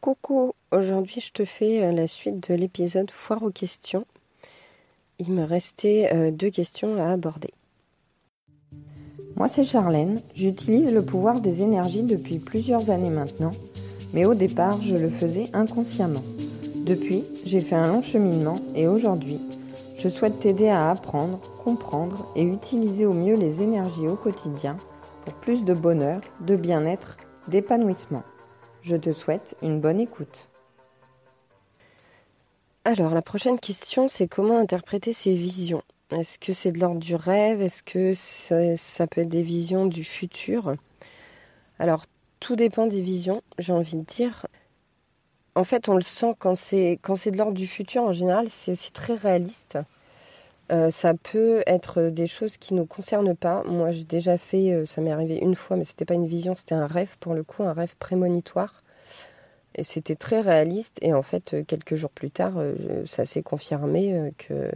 Coucou, aujourd'hui je te fais euh, la suite de l'épisode Foire aux questions. Il me restait euh, deux questions à aborder. Moi c'est Charlène, j'utilise le pouvoir des énergies depuis plusieurs années maintenant, mais au départ je le faisais inconsciemment. Depuis, j'ai fait un long cheminement et aujourd'hui, je souhaite t'aider à apprendre, comprendre et utiliser au mieux les énergies au quotidien pour plus de bonheur, de bien-être, d'épanouissement. Je te souhaite une bonne écoute. Alors, la prochaine question, c'est comment interpréter ces visions? Est-ce que c'est de l'ordre du rêve? Est-ce que ça, peut être des visions du futur? Alors, tout dépend des visions, j'ai envie de dire. En fait, on le sent quand c'est c'est de l'ordre du futur. En général, c'est très réaliste. Euh, ça peut être des choses qui ne nous concernent pas. Moi, j'ai déjà fait, euh, ça m'est arrivé une fois, mais c'était pas une vision, c'était un rêve pour le coup, un rêve prémonitoire. Et c'était très réaliste. Et en fait, euh, quelques jours plus tard, ça s'est confirmé que,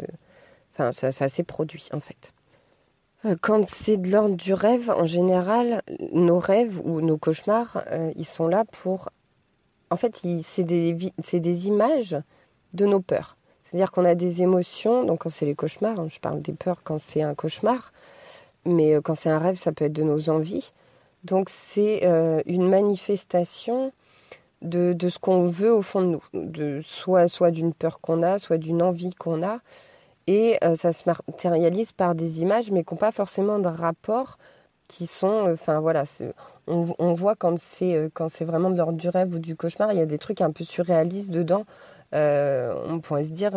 enfin, ça, s'est produit en fait. Quand c'est de l'ordre du rêve, en général, nos rêves ou nos cauchemars, ils sont là pour. En fait, c'est des images de nos peurs. C'est-à-dire qu'on a des émotions, donc quand c'est les cauchemars, hein, je parle des peurs quand c'est un cauchemar, mais euh, quand c'est un rêve, ça peut être de nos envies. Donc c'est euh, une manifestation de, ce qu'on veut au fond de nous, de, soit, soit d'une peur qu'on a, soit d'une envie qu'on a. Et euh, ça se matérialise par des images, mais qui n'ont pas forcément de rapport, qui sont, enfin voilà, on, on, voit quand c'est quand c'est vraiment de l'ordre du rêve ou du cauchemar, il y a des trucs un peu surréalistes dedans euh, on pourrait se dire,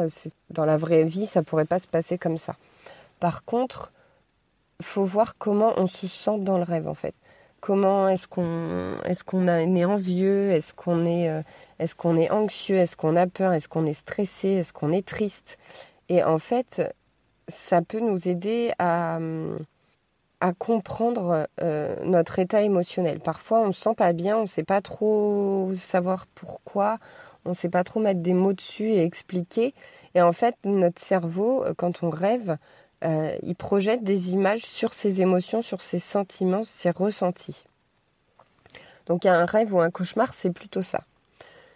dans la vraie vie, ça pourrait pas se passer comme ça. Par contre, faut voir comment on se sent dans le rêve en fait. Comment est-ce qu'on qu'on est envieux, est-ce qu'on est euh, est-ce est anxieux, est-ce qu'on a peur, est-ce qu'on est stressé, est-ce qu'on est triste? Et en fait, ça peut nous aider à à comprendre euh, notre état émotionnel. Parfois, on ne se sent pas bien, on ne sait pas trop savoir pourquoi, on ne sait pas trop mettre des mots dessus et expliquer. Et en fait, notre cerveau, euh, quand on rêve, euh, il projette des images sur ses émotions, sur ses sentiments, ses ressentis. Donc un rêve ou un cauchemar, c'est plutôt ça.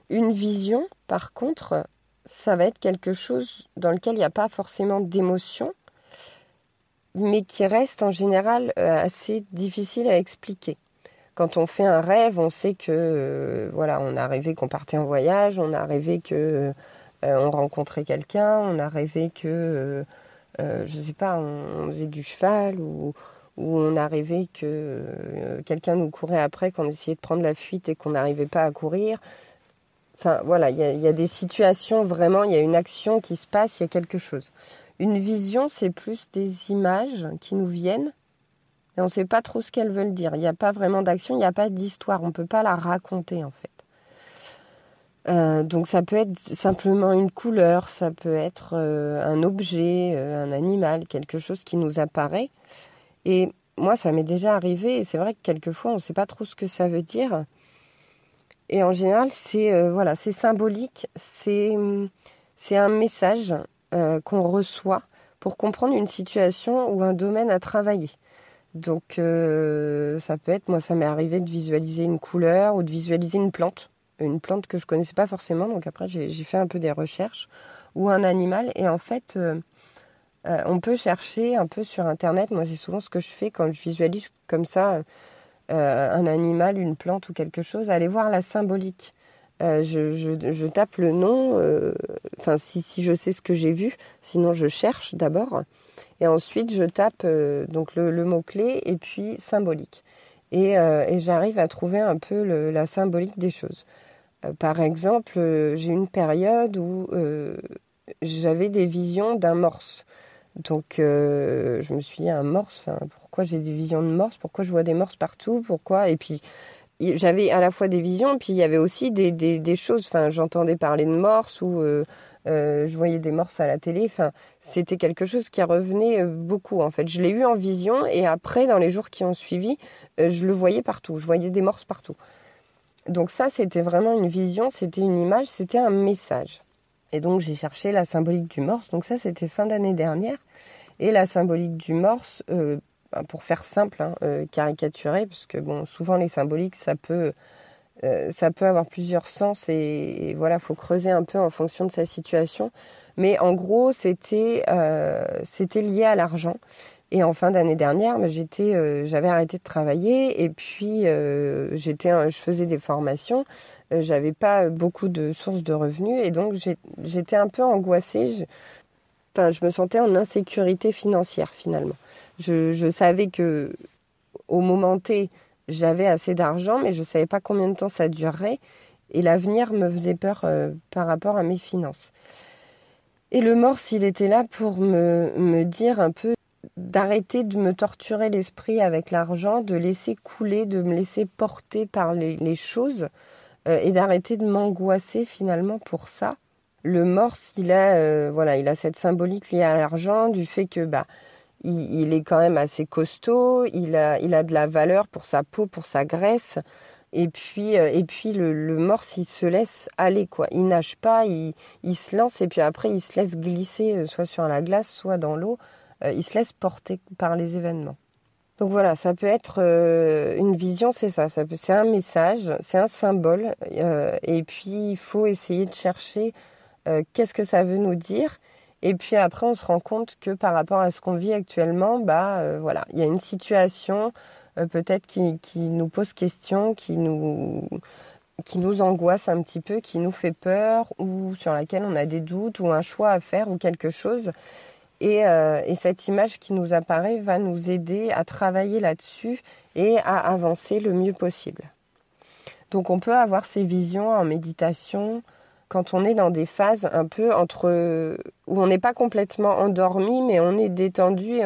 Une vision, par contre, ça va être quelque chose dans lequel il n'y a pas forcément d'émotion, mais qui reste en général euh, assez difficile à expliquer quand on fait un rêve, on sait que euh, voilà, on a rêvé qu'on partait en voyage, on a rêvé que euh, on rencontrait quelqu'un, on a rêvé que euh, je sais pas, on, faisait du cheval ou, on a rêvé que quelqu'un nous courait après, qu'on essayait de prendre la fuite et qu'on n'arrivait pas à courir. Enfin voilà, il y, a des situations vraiment, il y a une action qui se passe, il y a quelque chose. Une vision, c'est plus des images qui nous viennent et on ne sait pas trop ce qu'elles veulent dire. Il n'y a pas vraiment d'action, il n'y a pas d'histoire. On ne peut pas la raconter en fait. Euh, donc ça peut être simplement une couleur, ça peut être euh, un objet, euh, un animal, quelque chose qui nous apparaît. Et moi, ça m'est déjà arrivé, et c'est vrai que quelquefois, on ne sait pas trop ce que ça veut dire. Et en général, c'est voilà, c'est symbolique, c'est c'est un message qu'on reçoit pour comprendre une situation ou un domaine à travailler. Donc euh, ça peut être, moi ça m'est arrivé de visualiser une couleur ou de visualiser une plante, une plante que je connaissais pas forcément. Donc après j'ai fait un peu des recherches ou un animal et en fait euh, euh, on peut chercher un peu sur internet. Moi c'est souvent ce que je fais quand je visualise comme ça un animal, une plante ou quelque chose, aller voir la symbolique. Je, tape le nom, enfin si je sais ce que j'ai vu, sinon je cherche d'abord. Et ensuite, je tape euh, donc le, mot-clé et puis symbolique. Et, euh, j'arrive à trouver un peu la symbolique des choses. Euh, par exemple, j'ai une période où j'avais des visions d'un morse. Donc, je me suis dit, un morse, pourquoi j'ai des visions de morse? Pourquoi je vois des morses partout? Pourquoi? Et puis, j'avais à la fois des visions, puis il y avait aussi des, choses. J'entendais parler de morse ou je voyais des morses à la télé. Enfin, c'était quelque chose qui revenait euh, beaucoup. En fait, je l'ai eu en vision et après, dans les jours qui ont suivi, euh, je le voyais partout. Je voyais des morses partout. Donc ça, c'était vraiment une vision, c'était une image, c'était un message. Et donc j'ai cherché la symbolique du morse. Donc ça, c'était fin d'année dernière. Et la symbolique du morse, ben, pour faire simple, hein, caricaturé, parce que bon, souvent les symboliques, ça peut ça peut avoir plusieurs sens et, voilà, faut creuser un peu en fonction de sa situation. Mais en gros, c'était c'était lié à l'argent. Et en fin d'année dernière, j'étais, j'avais arrêté de travailler et puis j'étais, je faisais des formations. j'avais pas beaucoup de sources de revenus et donc j'étais un peu angoissée. Je, enfin, je me sentais en insécurité financière finalement. Je, je savais que au moment T, j'avais assez d'argent, mais je ne savais pas combien de temps ça durerait. Et l'avenir me faisait peur euh, par rapport à mes finances. Et le morse, il était là pour me, dire un peu d'arrêter de me torturer l'esprit avec l'argent, de laisser couler, de me laisser porter par les, les choses euh, et d'arrêter de m'angoisser finalement pour ça. Le morse, il a, euh, voilà, il a cette symbolique liée à l'argent, du fait que bah, il, est quand même assez costaud, il a, il a de la valeur pour sa peau, pour sa graisse. Et puis, euh, et puis le, le, morse, il se laisse aller, quoi. Il nage pas, il, il, se lance et puis après, il se laisse glisser euh, soit sur la glace, soit dans l'eau. Euh, il se laisse porter par les événements. Donc voilà, ça peut être une vision, c'est ça. ça c'est un message, c'est un symbole. et puis, il faut essayer de chercher qu'est-ce que ça veut nous dire. Et puis après, on se rend compte que par rapport à ce qu'on vit actuellement, bah euh, voilà, il y a une situation euh, peut-être qui, qui, nous pose question, qui nous qui nous angoisse un petit peu, qui nous fait peur, ou sur laquelle on a des doutes, ou un choix à faire, ou quelque chose. Et, euh, et cette image qui nous apparaît va nous aider à travailler là-dessus et à avancer le mieux possible. Donc on peut avoir ces visions en méditation, quand on est dans des phases un peu entre où on n'est pas complètement endormi, mais on est détendu et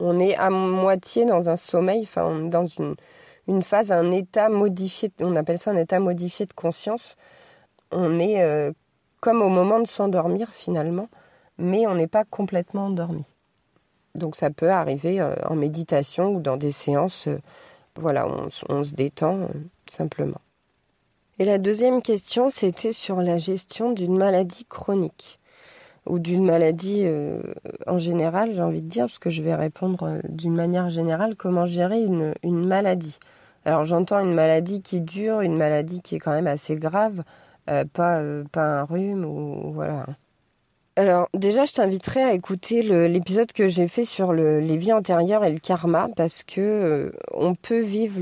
on, est à moitié dans un sommeil, enfin dans une, une phase, un état modifié, on appelle ça un état modifié de conscience. On est euh, comme au moment de s'endormir finalement, mais on n'est pas complètement endormi. Donc ça peut arriver euh, en méditation ou dans des séances, euh, voilà, on, on, se détend simplement. Et la deuxième question, c'était sur la gestion d'une maladie chronique ou d'une maladie euh, en général, j'ai envie de dire, parce que je vais répondre euh, d'une manière générale, comment gérer une, maladie. Alors j'entends une maladie qui dure, une maladie qui est quand même assez grave, euh, pas, pas un rhume ou voilà. Alors déjà, je t'inviterai à écouter l'épisode que j'ai fait sur le, les vies antérieures et le karma, parce que on peut vivre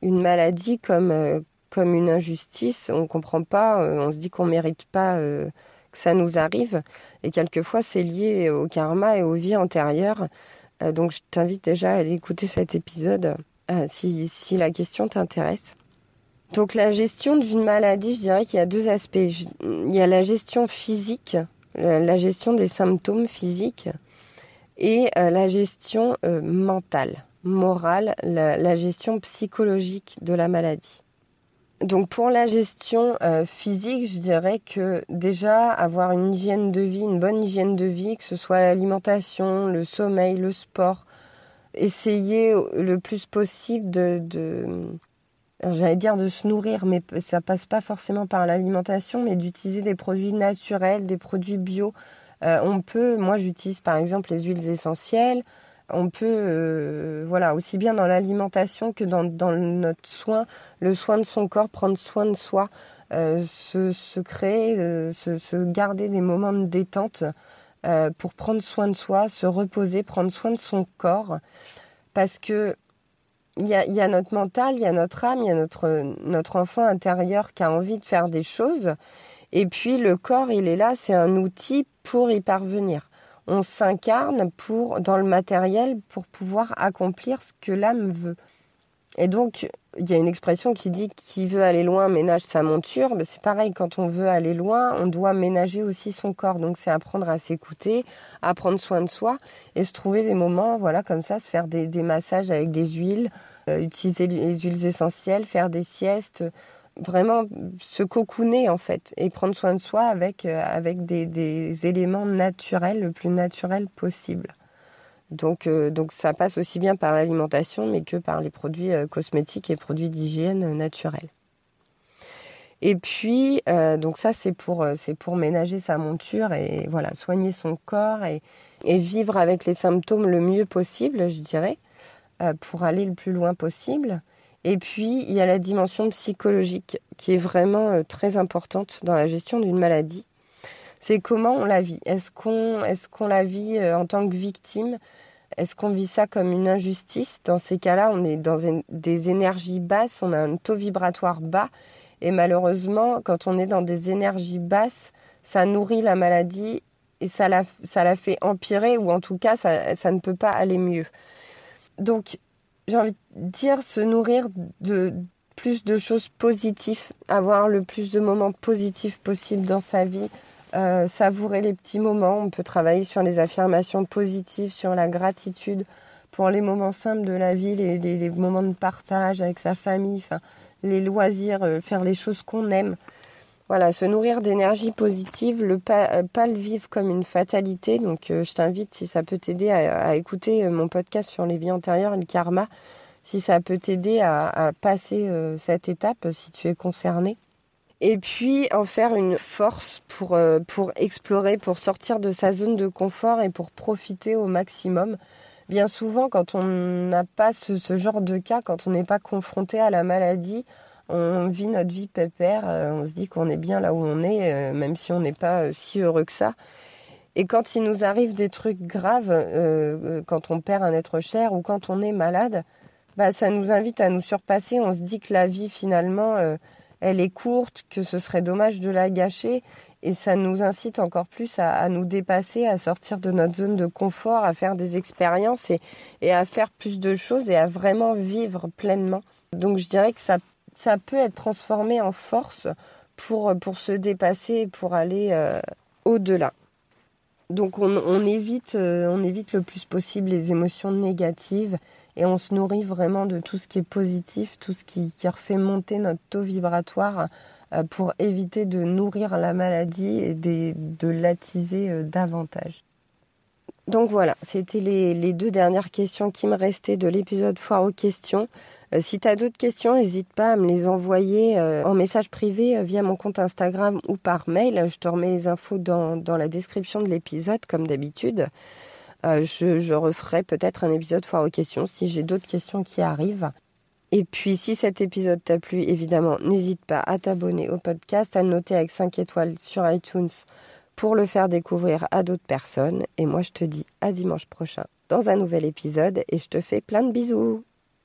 une maladie comme comme une injustice. On ne comprend pas, euh, on se dit qu'on ne mérite pas euh, que ça nous arrive. Et quelquefois, c'est lié au karma et aux vies antérieures. Euh, donc, je t'invite déjà à aller écouter cet épisode si, si la question t'intéresse. Donc, la gestion d'une maladie, je dirais qu'il y a deux aspects. Il y a la gestion physique, la gestion des symptômes physiques et la gestion mentale, morale, la gestion psychologique de la maladie. Donc pour la gestion euh, physique, je dirais que déjà avoir une hygiène de vie, une bonne hygiène de vie, que ce soit l'alimentation, le sommeil, le sport, essayer le plus possible de, j'allais dire de se nourrir, mais ça passe pas forcément par l'alimentation, mais d'utiliser des produits naturels, des produits bio. Euh, on peut, moi j'utilise par exemple les huiles essentielles, on peut, euh, voilà, aussi bien dans l'alimentation que dans, notre soin, le soin de son corps, prendre soin de soi, euh, se, créer, euh, se, garder des moments de détente pour prendre soin de soi, se reposer, prendre soin de son corps, parce que il y a, notre mental, il y a notre âme, il y a notre, notre enfant intérieur qui a envie de faire des choses, et puis le corps, il est là, c'est un outil pour y parvenir on s'incarne pour dans le matériel pour pouvoir accomplir ce que l'âme veut. Et donc, il y a une expression qui dit qui veut aller loin ménage sa monture. Ben, c'est pareil, quand on veut aller loin, on doit ménager aussi son corps. Donc, c'est apprendre à s'écouter, à prendre soin de soi et se trouver des moments, voilà, comme ça, se faire des, massages avec des huiles, euh, utiliser les huiles essentielles, faire des siestes, vraiment se cocooner en fait et prendre soin de soi avec, euh, avec des, éléments naturels le plus naturel possible. Donc, euh, donc ça passe aussi bien par l'alimentation mais que par les produits euh, cosmétiques et produits d'hygiène naturels. Et puis, donc ça c'est pour, c'est pour ménager sa monture et voilà, soigner son corps et vivre avec les symptômes le mieux possible, je dirais, pour aller le plus loin possible. Et puis, il y a la dimension psychologique qui est vraiment très importante dans la gestion d'une maladie. C'est comment on la vit. Est-ce qu'on est la vit en tant que victime? Est-ce qu'on vit ça comme une injustice? Dans ces cas-là, on est dans des énergies basses, on a un taux vibratoire bas. Et malheureusement, quand on est dans des énergies basses, ça nourrit la maladie et ça la, ça la fait empirer, ou en tout cas, ça, ça ne peut pas aller mieux. Donc, j'ai envie de dire, se nourrir de plus de choses positives, avoir le plus de moments positifs possibles dans sa vie, euh, savourer les petits moments. On peut travailler sur les affirmations positives, sur la gratitude pour les moments simples de la vie, les, moments de partage avec sa famille, les loisirs, euh, faire les choses qu'on aime. Voilà, se nourrir d'énergie positive, le pas, euh, le vivre comme une fatalité. Donc, je t'invite, si ça peut t'aider, à, écouter mon podcast sur les vies antérieures et le karma, si ça peut t'aider à, passer cette étape, si tu es concerné et puis en faire une force pour, euh, explorer, pour sortir de sa zone de confort et pour profiter au maximum. Bien souvent, quand on n'a pas ce, genre de cas, quand on n'est pas confronté à la maladie, on vit notre vie pépère, euh, on se dit qu'on est bien là où on est, euh, même si on n'est pas si heureux que ça. Et quand il nous arrive des trucs graves, quand on perd un être cher ou quand on est malade, bah, ça nous invite à nous surpasser. On se dit que la vie, finalement, elle est courte, que ce serait dommage de la gâcher. Et ça nous incite encore plus à, nous dépasser, à sortir de notre zone de confort, à faire des expériences et, à faire plus de choses et à vraiment vivre pleinement. Donc je dirais que ça, ça peut être transformé en force pour, pour se dépasser pour aller euh, au-delà. Donc on, évite, euh, on évite le plus possible les émotions négatives et on se nourrit vraiment de tout ce qui est positif, tout ce qui, refait monter notre taux vibratoire euh, pour éviter de nourrir la maladie et de, l'attiser euh, davantage. Donc voilà, c'était les, deux dernières questions qui me restaient de l'épisode Foire aux questions. Euh, si tu as d'autres questions, n'hésite pas à me les envoyer en message privé via mon compte Instagram ou par mail. Je te remets les infos dans la description de l'épisode comme d'habitude. Euh, je, referai peut-être un épisode foire aux questions si j'ai d'autres questions qui arrivent. Et puis, si cet épisode t'a plu, évidemment, n'hésite pas à t'abonner au podcast, à noter avec 5 étoiles sur iTunes pour le faire découvrir à d'autres personnes. Et moi, je te dis à dimanche prochain dans un nouvel épisode et je te fais plein de bisous.